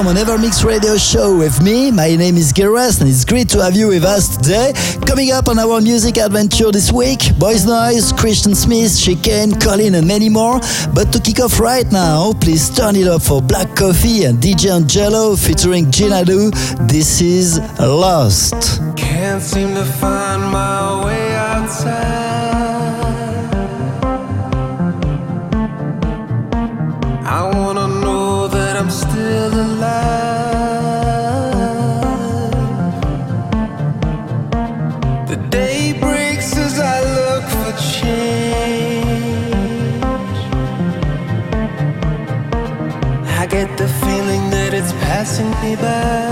Welcome on EverMix Radio Show with me. My name is Giras and it's great to have you with us today. Coming up on our music adventure this week, Boys Noize, Christian Smith, Chicane, Colin and many more. But to kick off right now, please turn it up for Black Coffee and DJ Angelo featuring Gina Jinadu. This is Lost. Can't seem to find my passing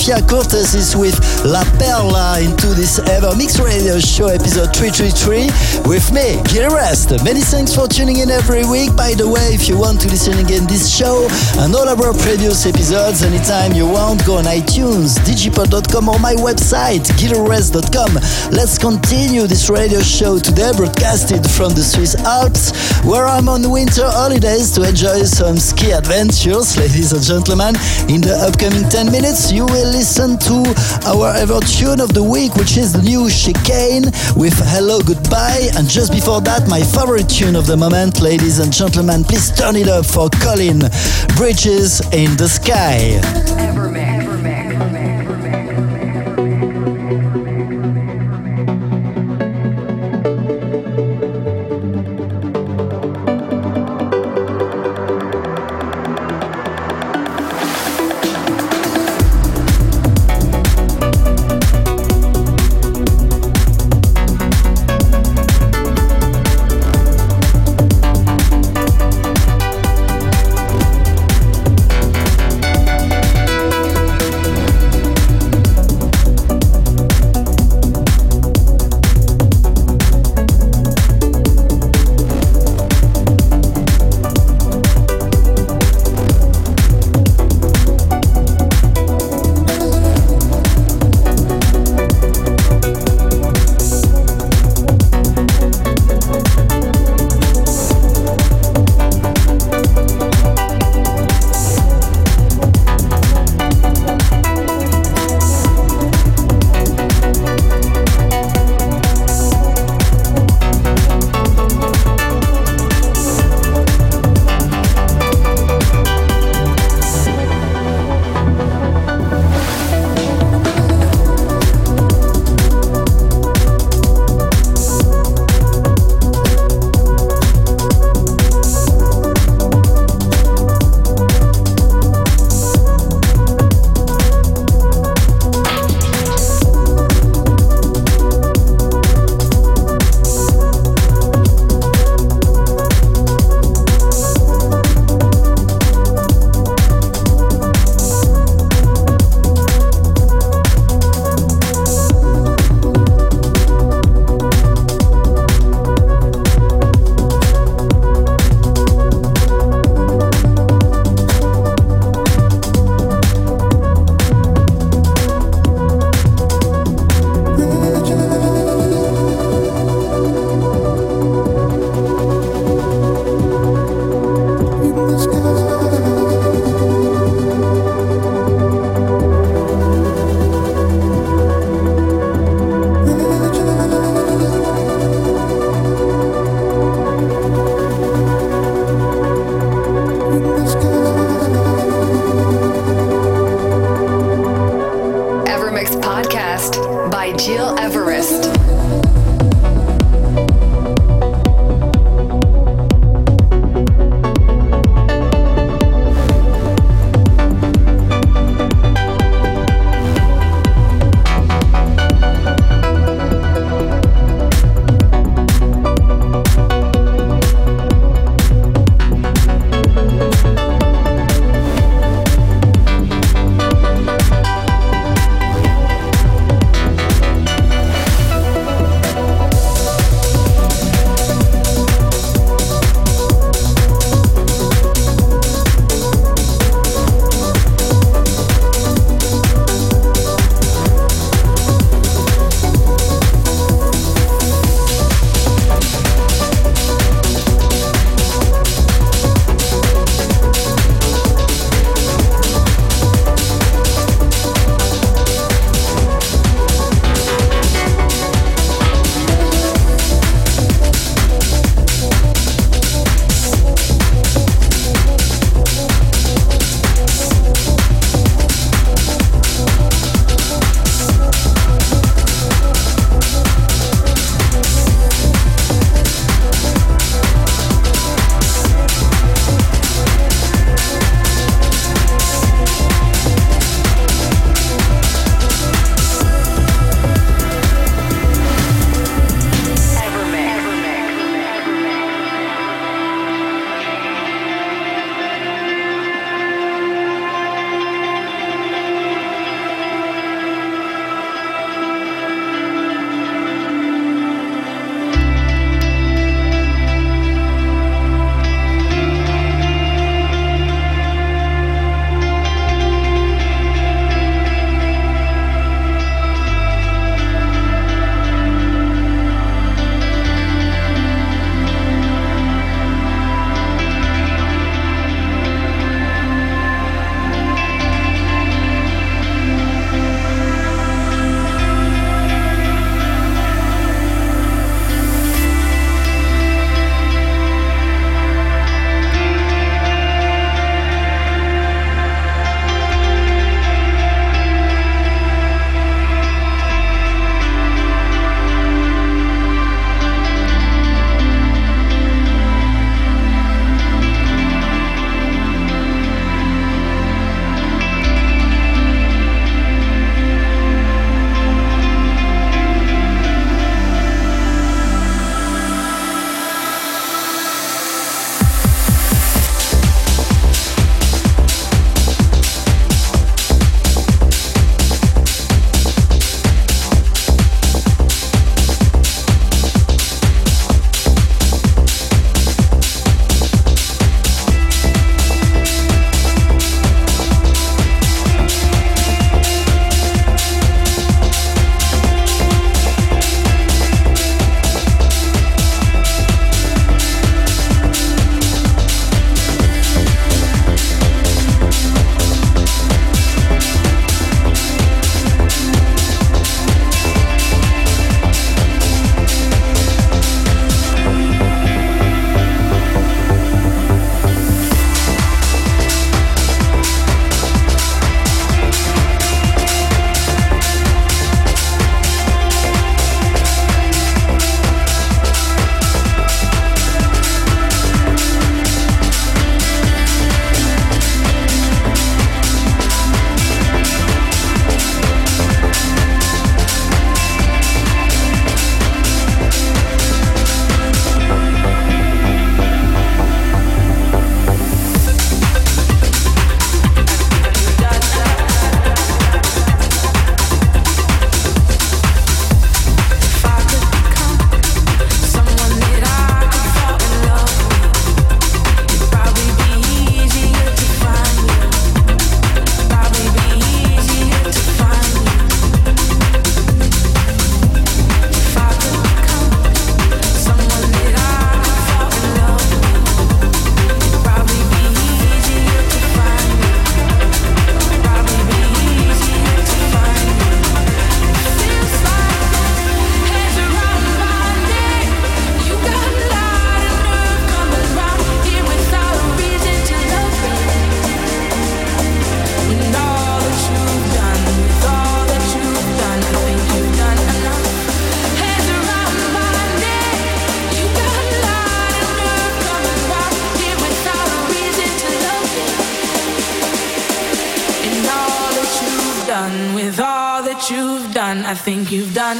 Sofia Cortes is with La Perla into this EverMix Radio Show episode 333 with me, Gil Everest. Many thanks for tuning in every week. By the way, if you want to listen again this show and all of our previous episodes anytime you want, go on iTunes, digipod.com or my website, gileverest.com. Let's continue this radio show today, broadcasted from the Swiss Alps, where I'm on winter holidays to enjoy some ski adventures, ladies and gentlemen. In the upcoming 10 minutes, you will listen to our ever tune of the week, which is the new Chicane with Hello Goodbye. And just before that, my favorite tune of the moment, ladies and gentlemen, please turn it up for Colin Bridges in the Sky.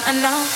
Think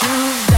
you.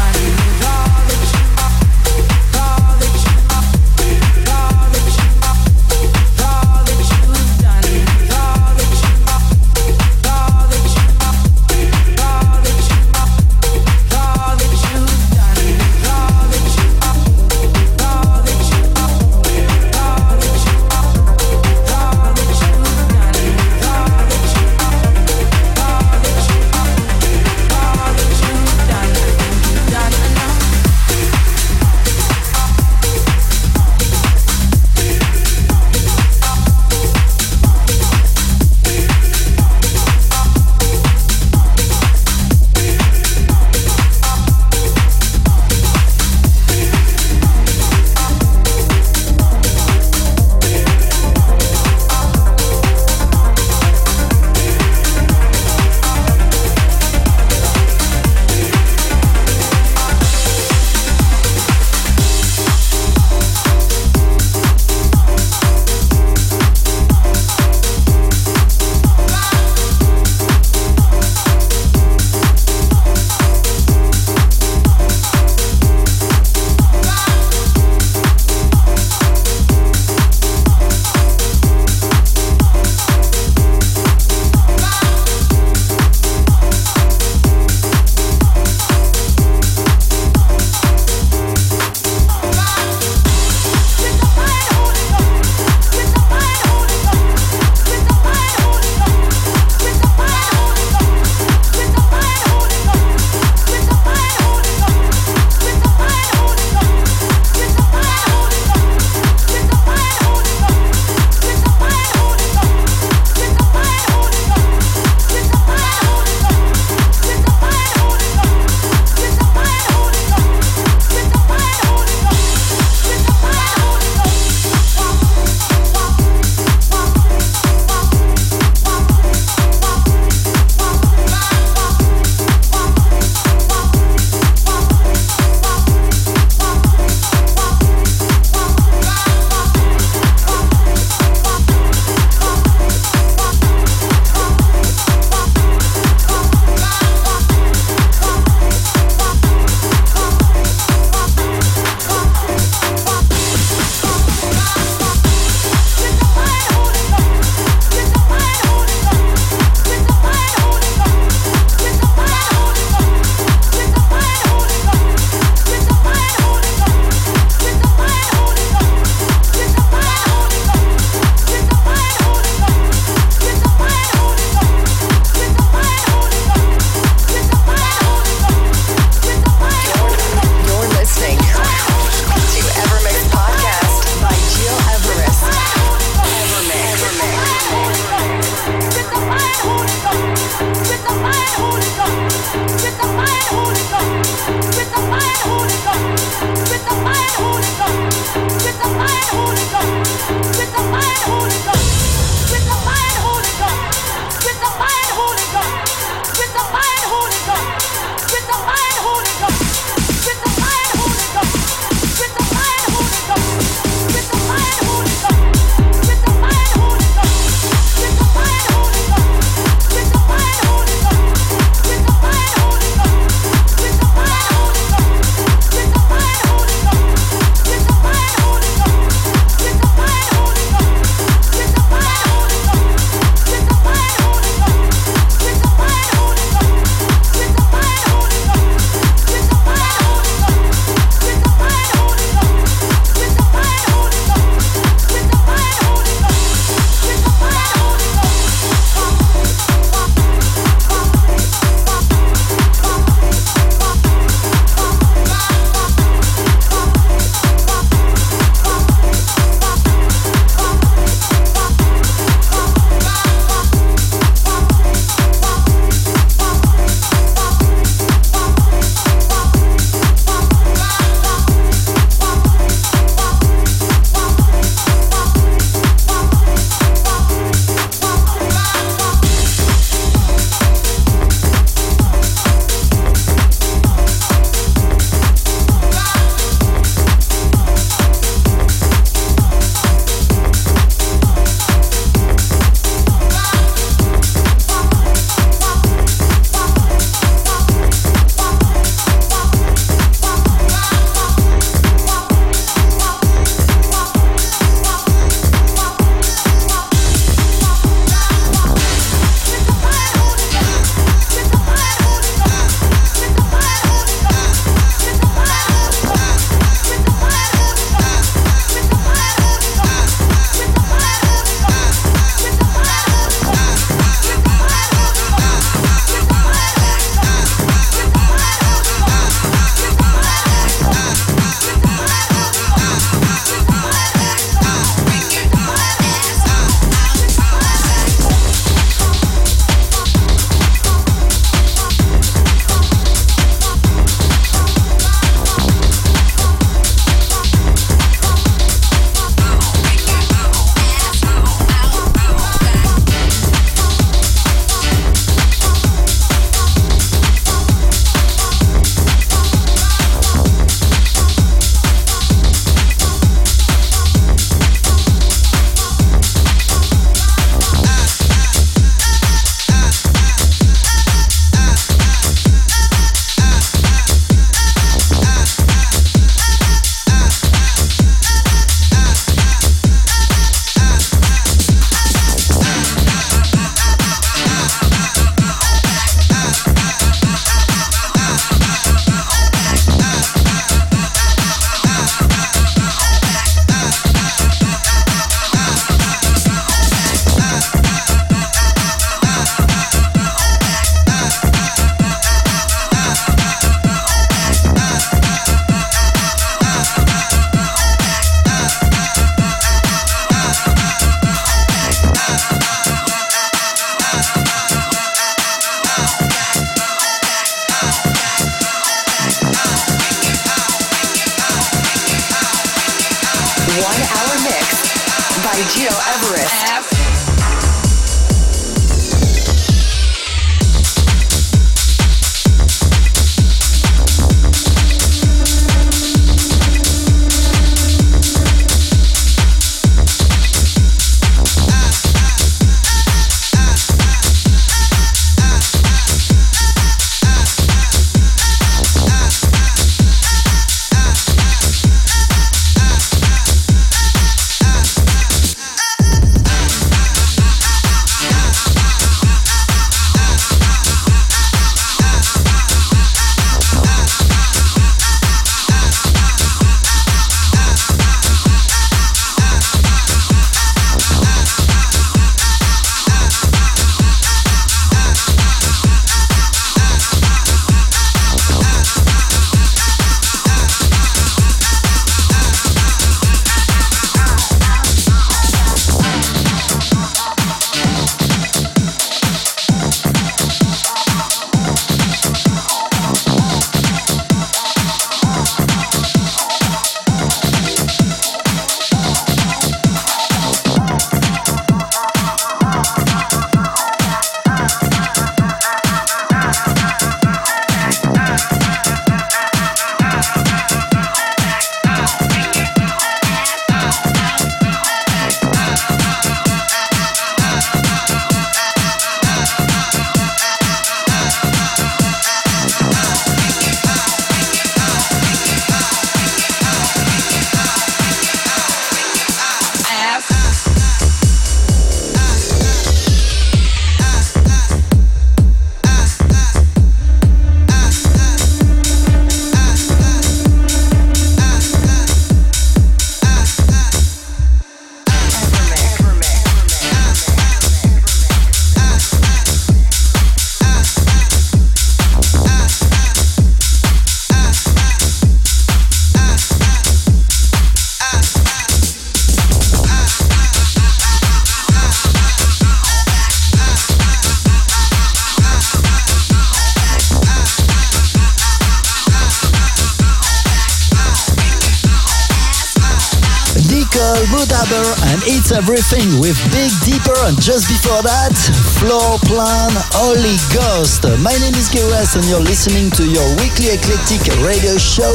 With Big Deeper and just before that, Floor Plan Holy Ghost. My name is Gil Everest and you're listening to your weekly eclectic radio show.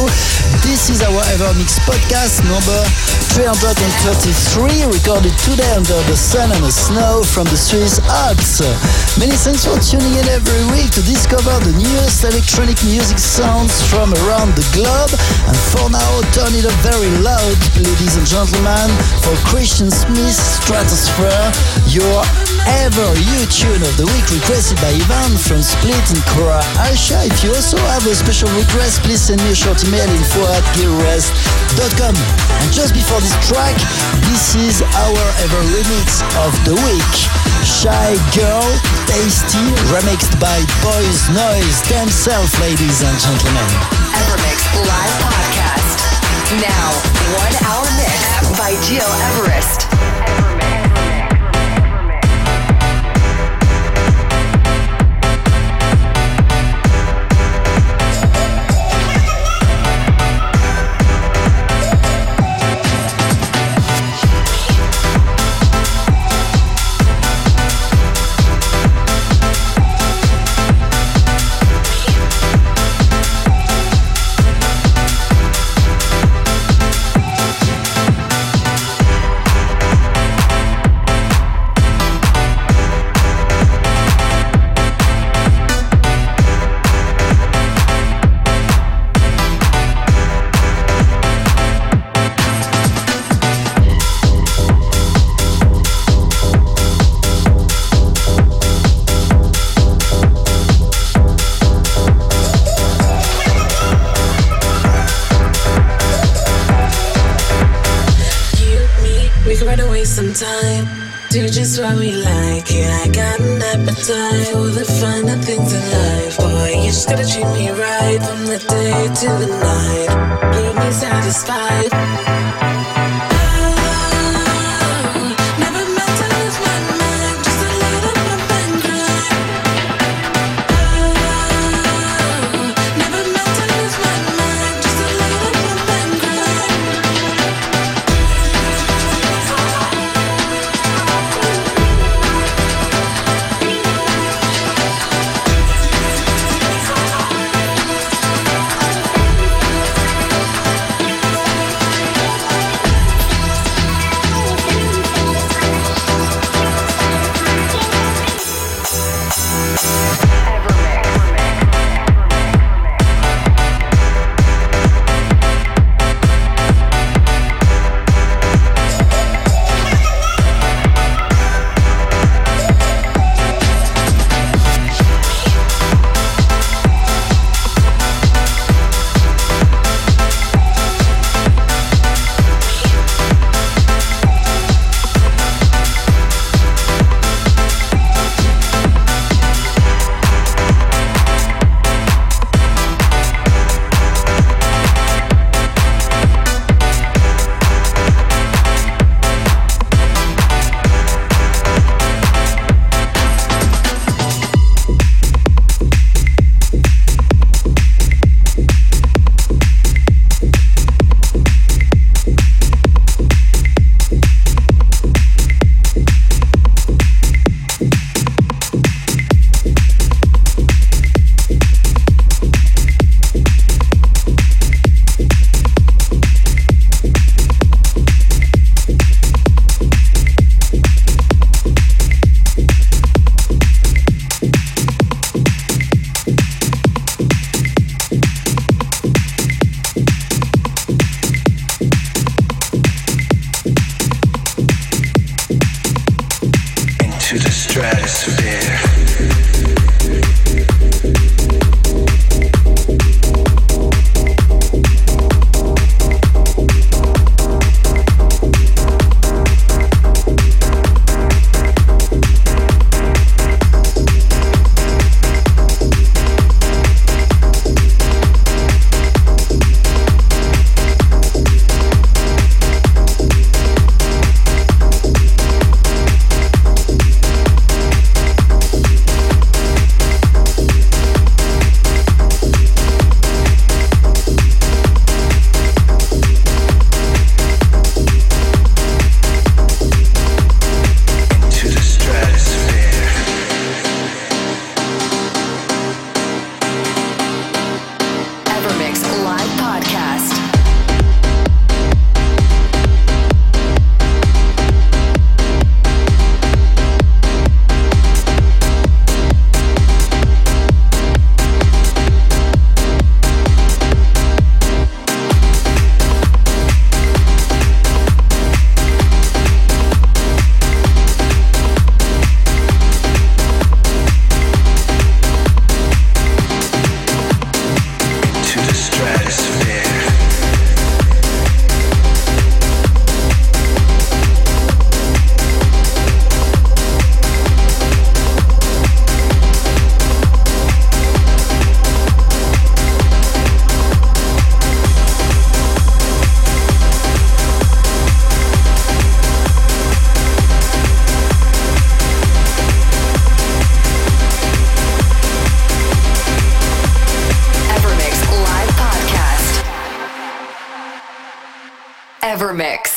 This is our EverMix podcast number 333, recorded today under the sun and the snow from the Swiss Alps. Many thanks for tuning in every week to discover the newest electronic music sounds from around the globe. And for now, turn it up very loud, ladies and gentlemen, for Christian Smith Stratosphere, your ever you tune of the week requested by Ivan from Split in Croatia. If you also have a special request, please send me a short email info at gileverest.com. And just before this track, this is our ever remix of the week. Shy Girl, Tasty, remixed by Boys Noize themselves, ladies and gentlemen. EverMix Live Podcast. Now, one hour mix by Gil Everest. We could run away sometime. Do just what we like. Yeah, I got an appetite for the finer things in life. Boy, you just gotta treat me right from the day to the night. Leave me satisfied. EverMix.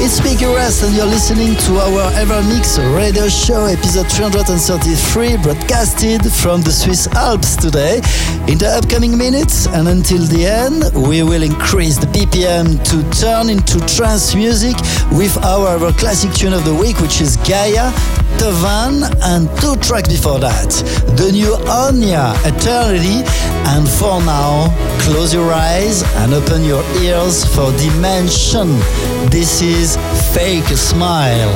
It's Gil Everest and you're listening to our EverMix radio show episode 333 broadcasted from the Swiss Alps today. In the upcoming minutes and until the end, we will increase the BPM to turn into trance music with our, our classic tune of the week which is Gaia Tuvan and two tracks before that. The new Anya, Eternity, and for now, close your eyes and open your ears for Dimension. This is Fake Smile.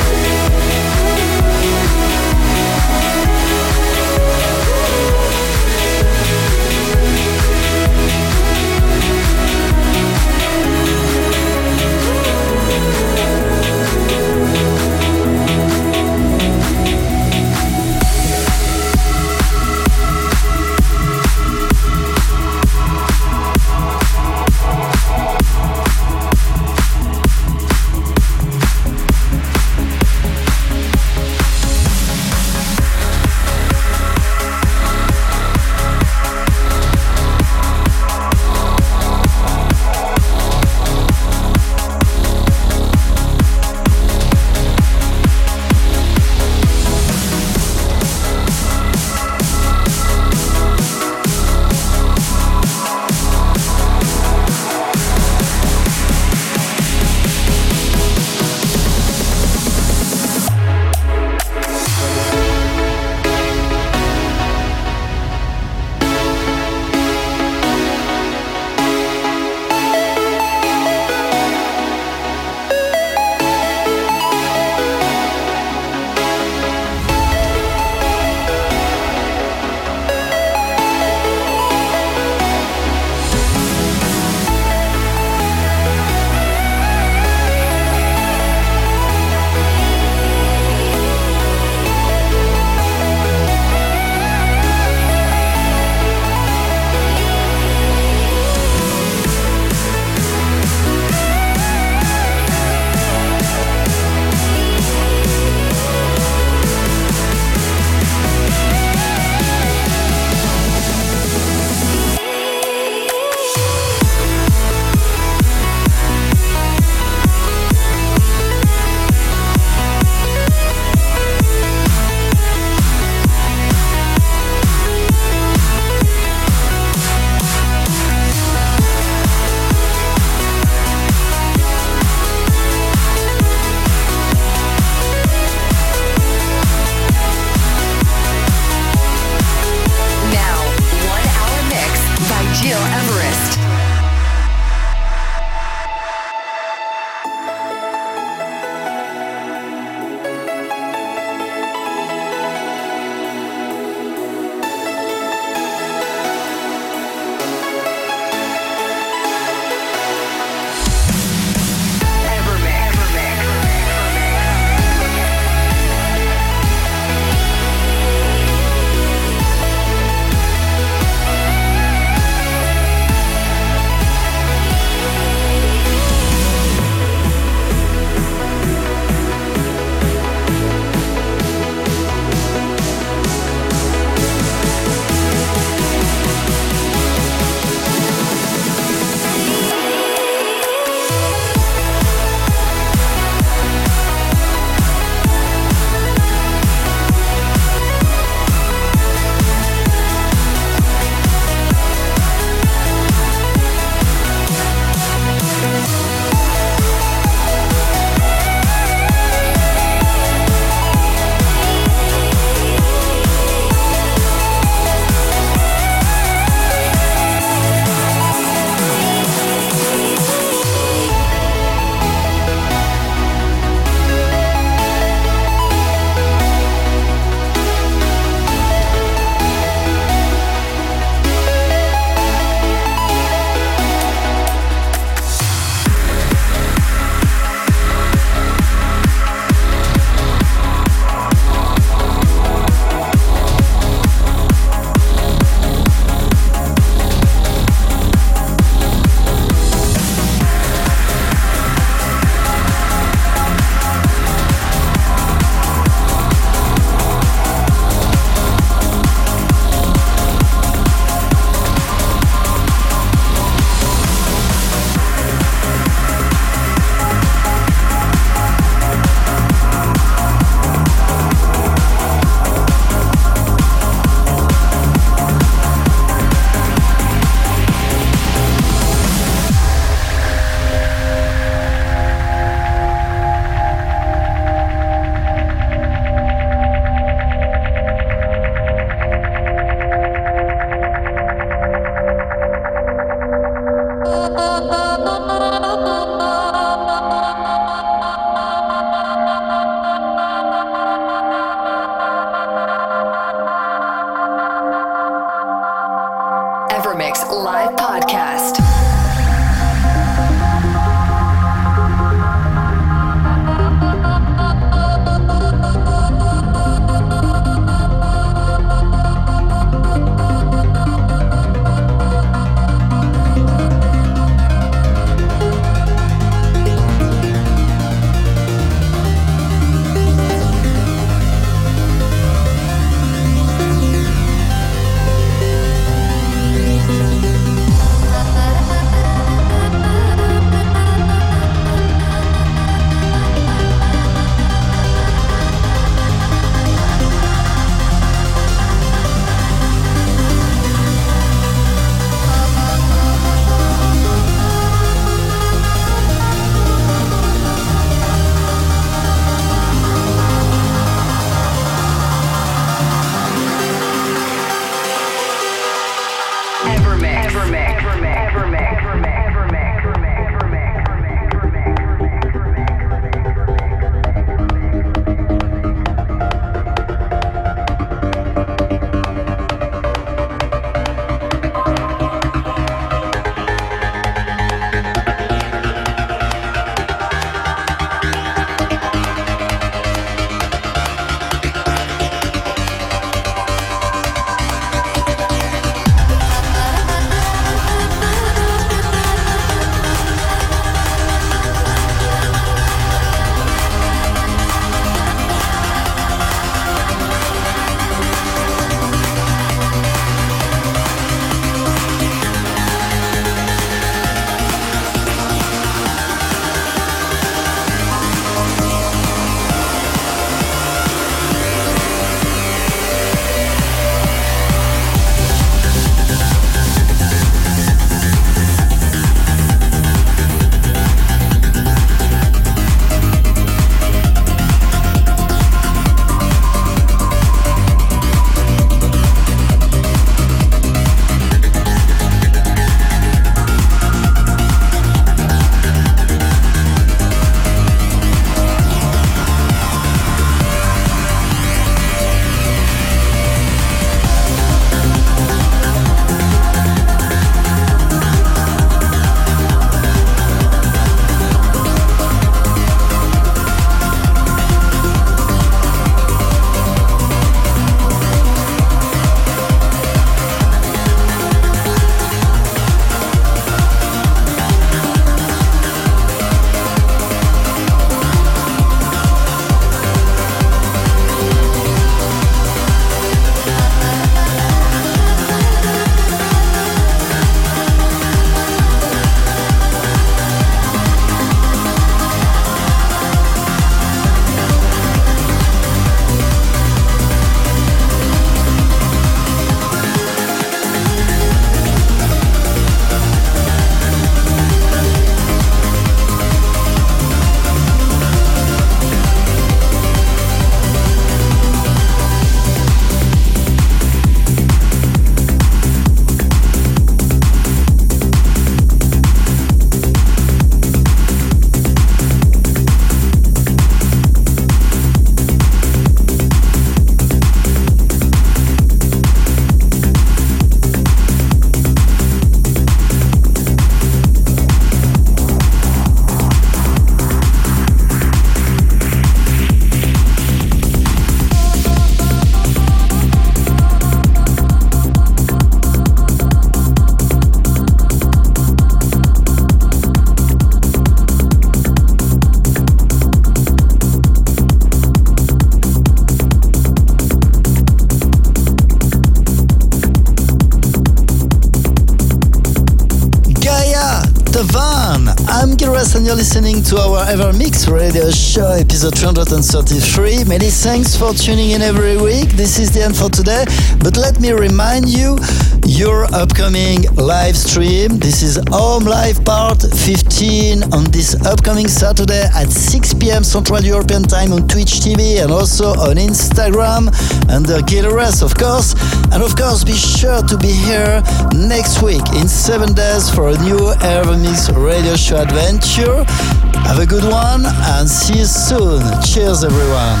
Everest and you're listening to our EverMix radio show, episode 333. Many thanks for tuning in every week. This is the end for today, but let me remind you your upcoming live stream. This is Home Live Part 15 on this upcoming Saturday at 6 p.m. Central European Time on Twitch TV and also on Instagram under Gil Everest, of course. And of course, be sure to be here next week in seven days for a new EverMix radio show adventure. Have a good one and see you soon. Cheers, everyone.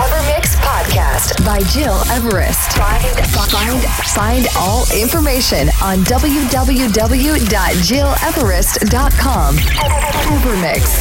EverMix Podcast by Gil Everest. Find, find, find all information on www.gileverest.com. EverMix.